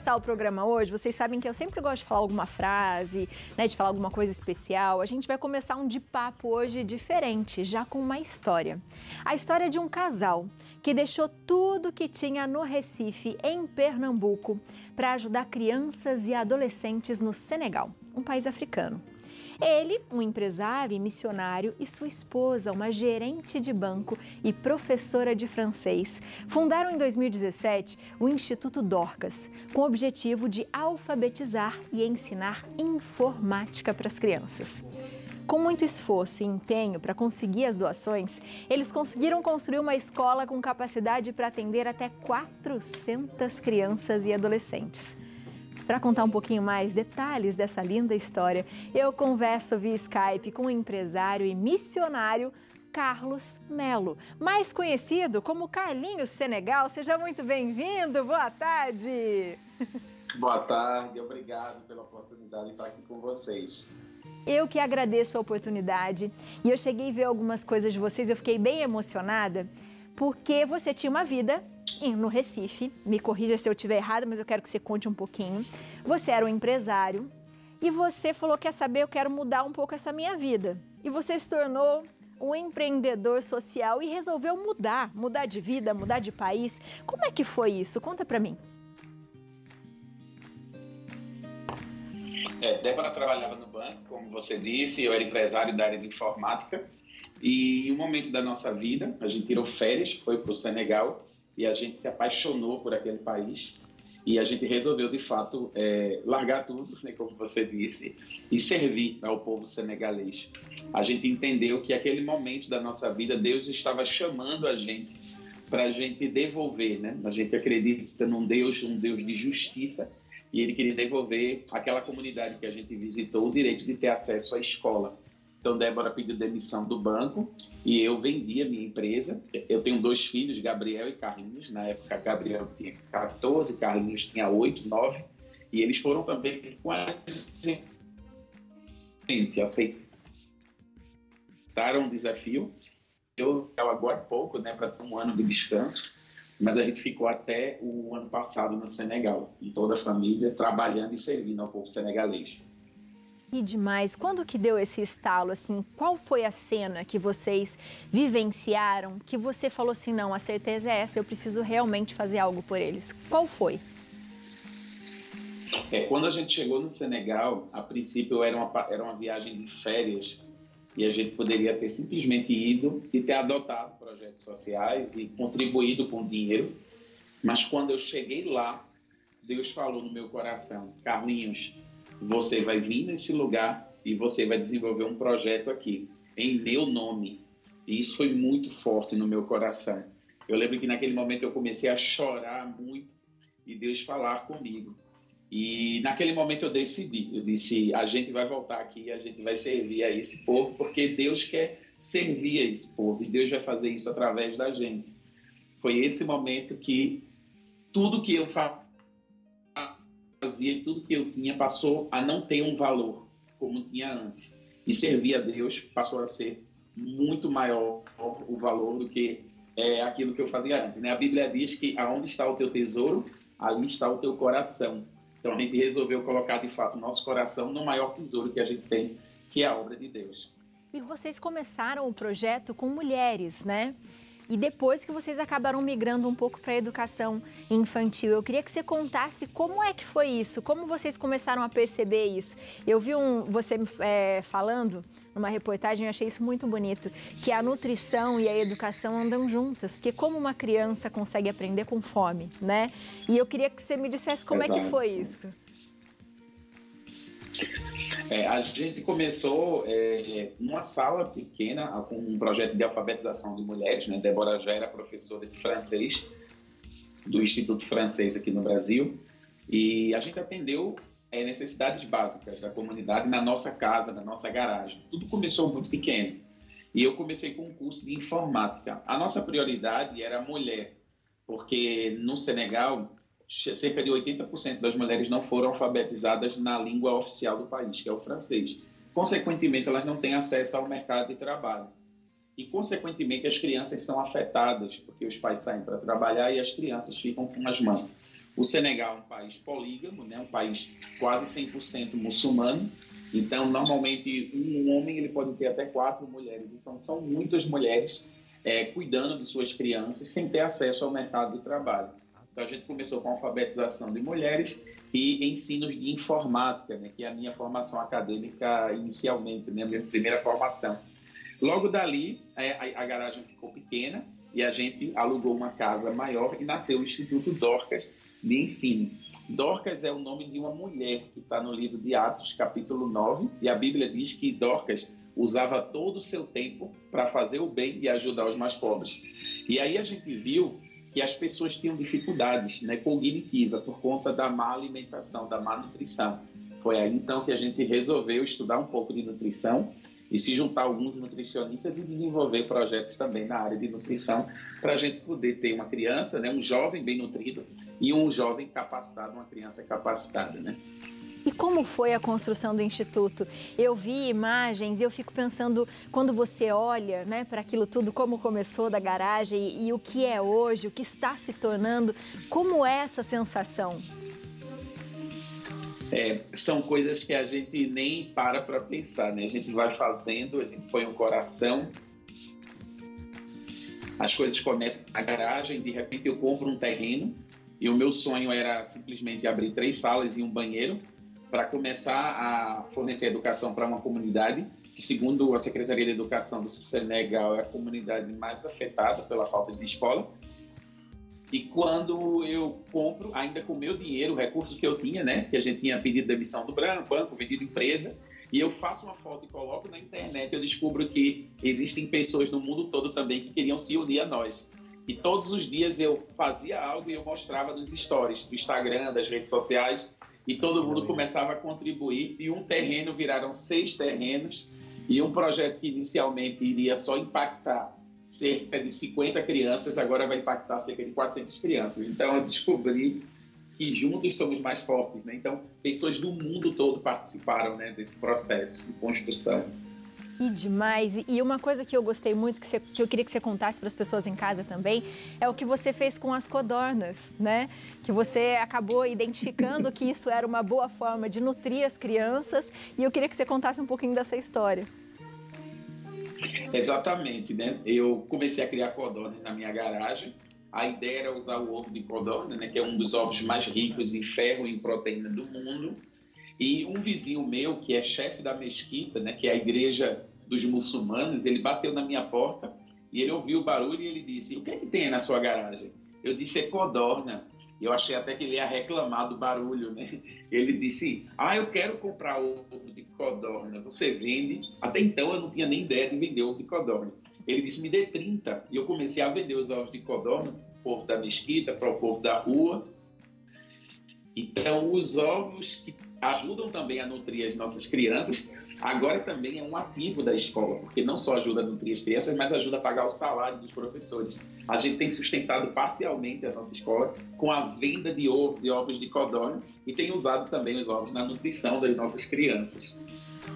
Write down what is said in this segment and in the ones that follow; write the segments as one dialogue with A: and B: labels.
A: começar o programa hoje, vocês sabem que eu sempre gosto de falar alguma frase, né, de falar alguma coisa especial. A gente vai começar um de papo hoje diferente, já com uma história. A história de um casal que deixou tudo que tinha no Recife, em Pernambuco, para ajudar crianças e adolescentes no Senegal, um país africano. Ele, um empresário e missionário, e sua esposa, uma gerente de banco e professora de francês, fundaram em 2017 o Instituto Dorcas, com o objetivo de alfabetizar e ensinar informática para as crianças. Com muito esforço e empenho para conseguir as doações, eles conseguiram construir uma escola com capacidade para atender até 400 crianças e adolescentes. Para contar um pouquinho mais detalhes dessa linda história, eu converso via Skype com o empresário e missionário Carlos Melo, mais conhecido como Carlinhos Senegal. Seja muito bem-vindo, boa tarde.
B: Boa tarde, obrigado pela oportunidade de estar aqui com vocês.
A: Eu que agradeço a oportunidade e eu cheguei a ver algumas coisas de vocês, eu fiquei bem emocionada porque você tinha uma vida no Recife, me corrija se eu estiver errado, mas eu quero que você conte um pouquinho. Você era um empresário e você falou: quer saber, eu quero mudar um pouco essa minha vida. E você se tornou um empreendedor social e resolveu mudar, mudar de vida, mudar de país. Como é que foi isso? Conta para mim.
B: É, Débora trabalhava no banco, como você disse, eu era empresário da área de informática. E em um momento da nossa vida, a gente tirou férias, foi para o Senegal e a gente se apaixonou por aquele país e a gente resolveu de fato é, largar tudo, né, como você disse, e servir ao povo senegalês. A gente entendeu que aquele momento da nossa vida Deus estava chamando a gente para a gente devolver, né? A gente acredita num Deus, um Deus de justiça, e Ele queria devolver àquela comunidade que a gente visitou o direito de ter acesso à escola. Então, Débora pediu demissão do banco e eu vendi a minha empresa. Eu tenho dois filhos, Gabriel e Carlinhos. Na época, Gabriel tinha 14, Carlinhos tinha 8, 9. E eles foram também com a gente, aceitaram o desafio. Eu, agora pouco, né, para ter um ano de descanso, mas a gente ficou até o ano passado no Senegal, em toda a família, trabalhando e servindo ao povo senegalês.
A: E demais. Quando que deu esse estalo assim? Qual foi a cena que vocês vivenciaram que você falou assim, não, a certeza é essa, eu preciso realmente fazer algo por eles? Qual foi?
B: É, quando a gente chegou no Senegal, a princípio era uma, era uma viagem de férias e a gente poderia ter simplesmente ido e ter adotado projetos sociais e contribuído com dinheiro. Mas quando eu cheguei lá, Deus falou no meu coração, Carlinhos, você vai vir nesse lugar e você vai desenvolver um projeto aqui, em meu nome. E isso foi muito forte no meu coração. Eu lembro que naquele momento eu comecei a chorar muito e Deus falar comigo. E naquele momento eu decidi, eu disse, a gente vai voltar aqui, a gente vai servir a esse povo, porque Deus quer servir a esse povo e Deus vai fazer isso através da gente. Foi esse momento que tudo que eu faço fazia e tudo que eu tinha passou a não ter um valor como tinha antes. E servir a Deus passou a ser muito maior o valor do que é, aquilo que eu fazia antes. Né? A Bíblia diz que aonde está o teu tesouro, ali está o teu coração. Então a gente resolveu colocar de fato o nosso coração no maior tesouro que a gente tem, que é a obra de Deus.
A: E vocês começaram o projeto com mulheres, né? E depois que vocês acabaram migrando um pouco para a educação infantil. Eu queria que você contasse como é que foi isso, como vocês começaram a perceber isso. Eu vi um, você é, falando numa reportagem, eu achei isso muito bonito, que a nutrição e a educação andam juntas, porque como uma criança consegue aprender com fome, né? E eu queria que você me dissesse como Exato. é que foi isso.
B: É, a gente começou é, sala pequena com um projeto de alfabetização de mulheres. Né? Débora já era professora de francês do Instituto Francês aqui no Brasil e a gente atendeu é, necessidades básicas da comunidade na nossa casa, na nossa garagem. Tudo começou muito pequeno e eu comecei com um curso de informática. A nossa prioridade era mulher, porque no Senegal cerca de 80% das mulheres não foram alfabetizadas na língua oficial do país, que é o francês. Consequentemente, elas não têm acesso ao mercado de trabalho. E, consequentemente, as crianças são afetadas, porque os pais saem para trabalhar e as crianças ficam com as mães. O Senegal é um país polígamo, né? um país quase 100% muçulmano. Então, normalmente, um homem ele pode ter até quatro mulheres. E são, são muitas mulheres é, cuidando de suas crianças sem ter acesso ao mercado de trabalho. Então, a gente começou com alfabetização de mulheres e ensinos de informática, né? que é a minha formação acadêmica inicialmente, né? a minha primeira formação. Logo dali, é, a, a garagem ficou pequena e a gente alugou uma casa maior e nasceu o Instituto Dorcas, de ensino. Dorcas é o nome de uma mulher que está no livro de Atos, capítulo 9, e a Bíblia diz que Dorcas usava todo o seu tempo para fazer o bem e ajudar os mais pobres. E aí a gente viu que as pessoas tinham dificuldades né, cognitiva por conta da má alimentação, da má nutrição. Foi aí então que a gente resolveu estudar um pouco de nutrição e se juntar alguns nutricionistas e desenvolver projetos também na área de nutrição para a gente poder ter uma criança, né, um jovem bem nutrido e um jovem capacitado, uma criança capacitada, né?
A: E como foi a construção do instituto? Eu vi imagens e eu fico pensando quando você olha, né, para aquilo tudo, como começou da garagem e, e o que é hoje, o que está se tornando, como é essa sensação?
B: É, são coisas que a gente nem para para pensar, né? A gente vai fazendo, a gente põe o um coração, as coisas começam na garagem, de repente eu compro um terreno e o meu sonho era simplesmente abrir três salas e um banheiro para começar a fornecer educação para uma comunidade que, segundo a Secretaria de Educação do Senegal, é a comunidade mais afetada pela falta de escola. E quando eu compro, ainda com o meu dinheiro, recursos que eu tinha, né, que a gente tinha pedido demissão do banco, vendido empresa, e eu faço uma foto e coloco na internet, eu descubro que existem pessoas no mundo todo também que queriam se unir a nós. E todos os dias eu fazia algo e eu mostrava nos stories do Instagram, das redes sociais, e todo mundo começava a contribuir. E um terreno viraram seis terrenos, e um projeto que inicialmente iria só impactar cerca de 50 crianças, agora vai impactar cerca de 400 crianças. Então eu descobri que juntos somos mais fortes. Né? Então, pessoas do mundo todo participaram né, desse processo de construção.
A: E demais. E uma coisa que eu gostei muito, que, você, que eu queria que você contasse para as pessoas em casa também, é o que você fez com as codornas, né? Que você acabou identificando que isso era uma boa forma de nutrir as crianças. E eu queria que você contasse um pouquinho dessa história.
B: Exatamente, né? Eu comecei a criar codornas na minha garagem. A ideia era usar o ovo de codorna, né? Que é um dos ovos mais ricos em ferro e em proteína do mundo. E um vizinho meu, que é chefe da mesquita, né? Que é a igreja dos muçulmanos, ele bateu na minha porta e ele ouviu o barulho e ele disse: O que é que tem na sua garagem? Eu disse: É codorna. Eu achei até que ele ia reclamar do barulho, né? Ele disse: Ah, eu quero comprar ovo de codorna. Você vende? Até então eu não tinha nem ideia de vender ovo de codorna. Ele disse: Me dê 30. E eu comecei a vender os ovos de codorna para o povo da mesquita, para o povo da rua. Então, os ovos que ajudam também a nutrir as nossas crianças agora também é um ativo da escola, porque não só ajuda a nutrir as crianças, mas ajuda a pagar o salário dos professores. A gente tem sustentado parcialmente a nossa escola com a venda de, ovo, de ovos de codorna e tem usado também os ovos na nutrição das nossas crianças.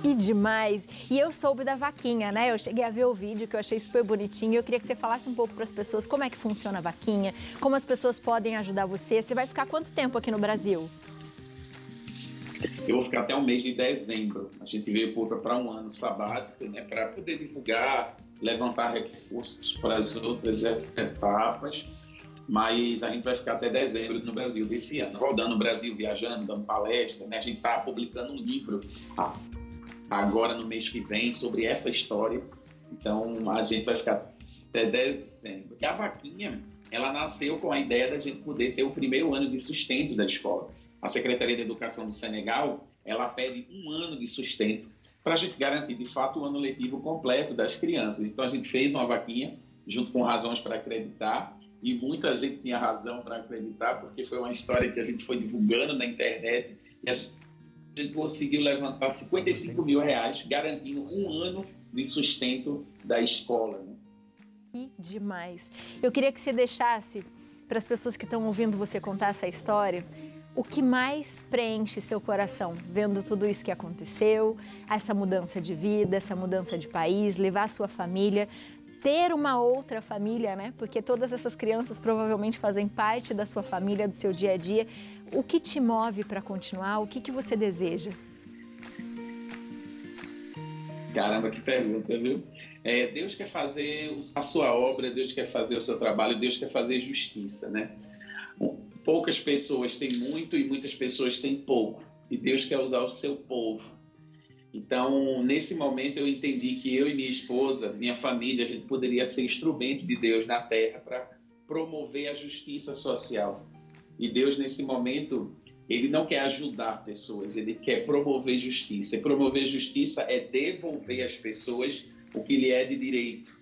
A: E demais! E eu soube da vaquinha, né? Eu cheguei a ver o vídeo que eu achei super bonitinho. Eu queria que você falasse um pouco para as pessoas como é que funciona a vaquinha, como as pessoas podem ajudar você. Você vai ficar quanto tempo aqui no Brasil?
B: Eu vou ficar até o mês de dezembro. A gente veio para um ano sabático, né, para poder divulgar, levantar recursos para as outras etapas. Mas a gente vai ficar até dezembro no Brasil desse ano, rodando o Brasil, viajando, dando palestra. Né? A gente está publicando um livro agora no mês que vem sobre essa história. Então a gente vai ficar até dezembro. Porque a vaquinha, ela nasceu com a ideia da gente poder ter o primeiro ano de sustento da escola a Secretaria de Educação do Senegal, ela pede um ano de sustento para a gente garantir, de fato, o ano letivo completo das crianças. Então, a gente fez uma vaquinha, junto com razões para acreditar, e muita gente tinha razão para acreditar, porque foi uma história que a gente foi divulgando na internet, e a gente conseguiu levantar 55 mil reais, garantindo um ano de sustento da escola. Né?
A: Que demais! Eu queria que você deixasse para as pessoas que estão ouvindo você contar essa história, o que mais preenche seu coração vendo tudo isso que aconteceu, essa mudança de vida, essa mudança de país, levar sua família? ter uma outra família, né? Porque todas essas crianças provavelmente fazem parte da sua família, do seu dia a dia. O que te move para continuar? O que, que você deseja?
B: Caramba, que pergunta, viu? É, Deus quer fazer a sua obra, Deus quer fazer o seu trabalho, Deus quer fazer justiça, né? Poucas pessoas têm muito e muitas pessoas têm pouco. E Deus quer usar o seu povo. Então, nesse momento, eu entendi que eu e minha esposa, minha família, a gente poderia ser instrumento de Deus na terra para promover a justiça social. E Deus, nesse momento, ele não quer ajudar pessoas, ele quer promover justiça. E promover justiça é devolver às pessoas o que lhe é de direito.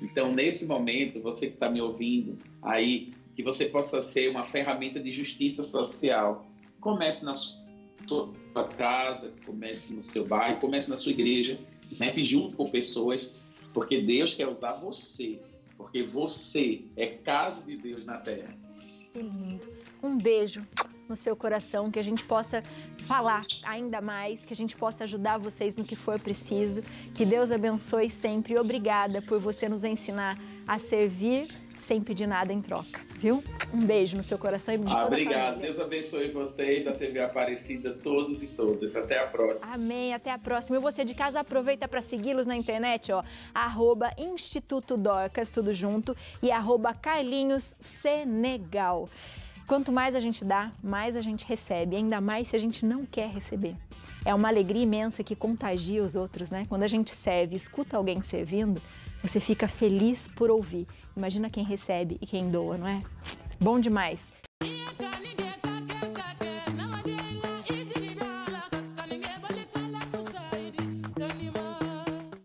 B: Então, nesse momento, você que está me ouvindo aí, que você possa ser uma ferramenta de justiça social. Comece na sua casa, comece no seu bairro, comece na sua igreja, comece junto com pessoas, porque Deus quer usar você, porque você é casa de Deus na terra.
A: Que lindo. Um beijo no seu coração, que a gente possa falar ainda mais, que a gente possa ajudar vocês no que for preciso. Que Deus abençoe sempre. Obrigada por você nos ensinar a servir sem pedir nada em troca, viu? Um beijo no seu coração e de ah,
B: Obrigado. Deus abençoe vocês da TV Aparecida, todos e todas. Até a próxima.
A: Amém. Até a próxima. E você de casa aproveita para segui-los na internet, ó. Arroba Instituto Dorcas, tudo junto, e arroba Carlinhos Senegal. Quanto mais a gente dá, mais a gente recebe, ainda mais se a gente não quer receber. É uma alegria imensa que contagia os outros, né? Quando a gente serve, escuta alguém servindo, você fica feliz por ouvir. Imagina quem recebe e quem doa, não é? Bom demais.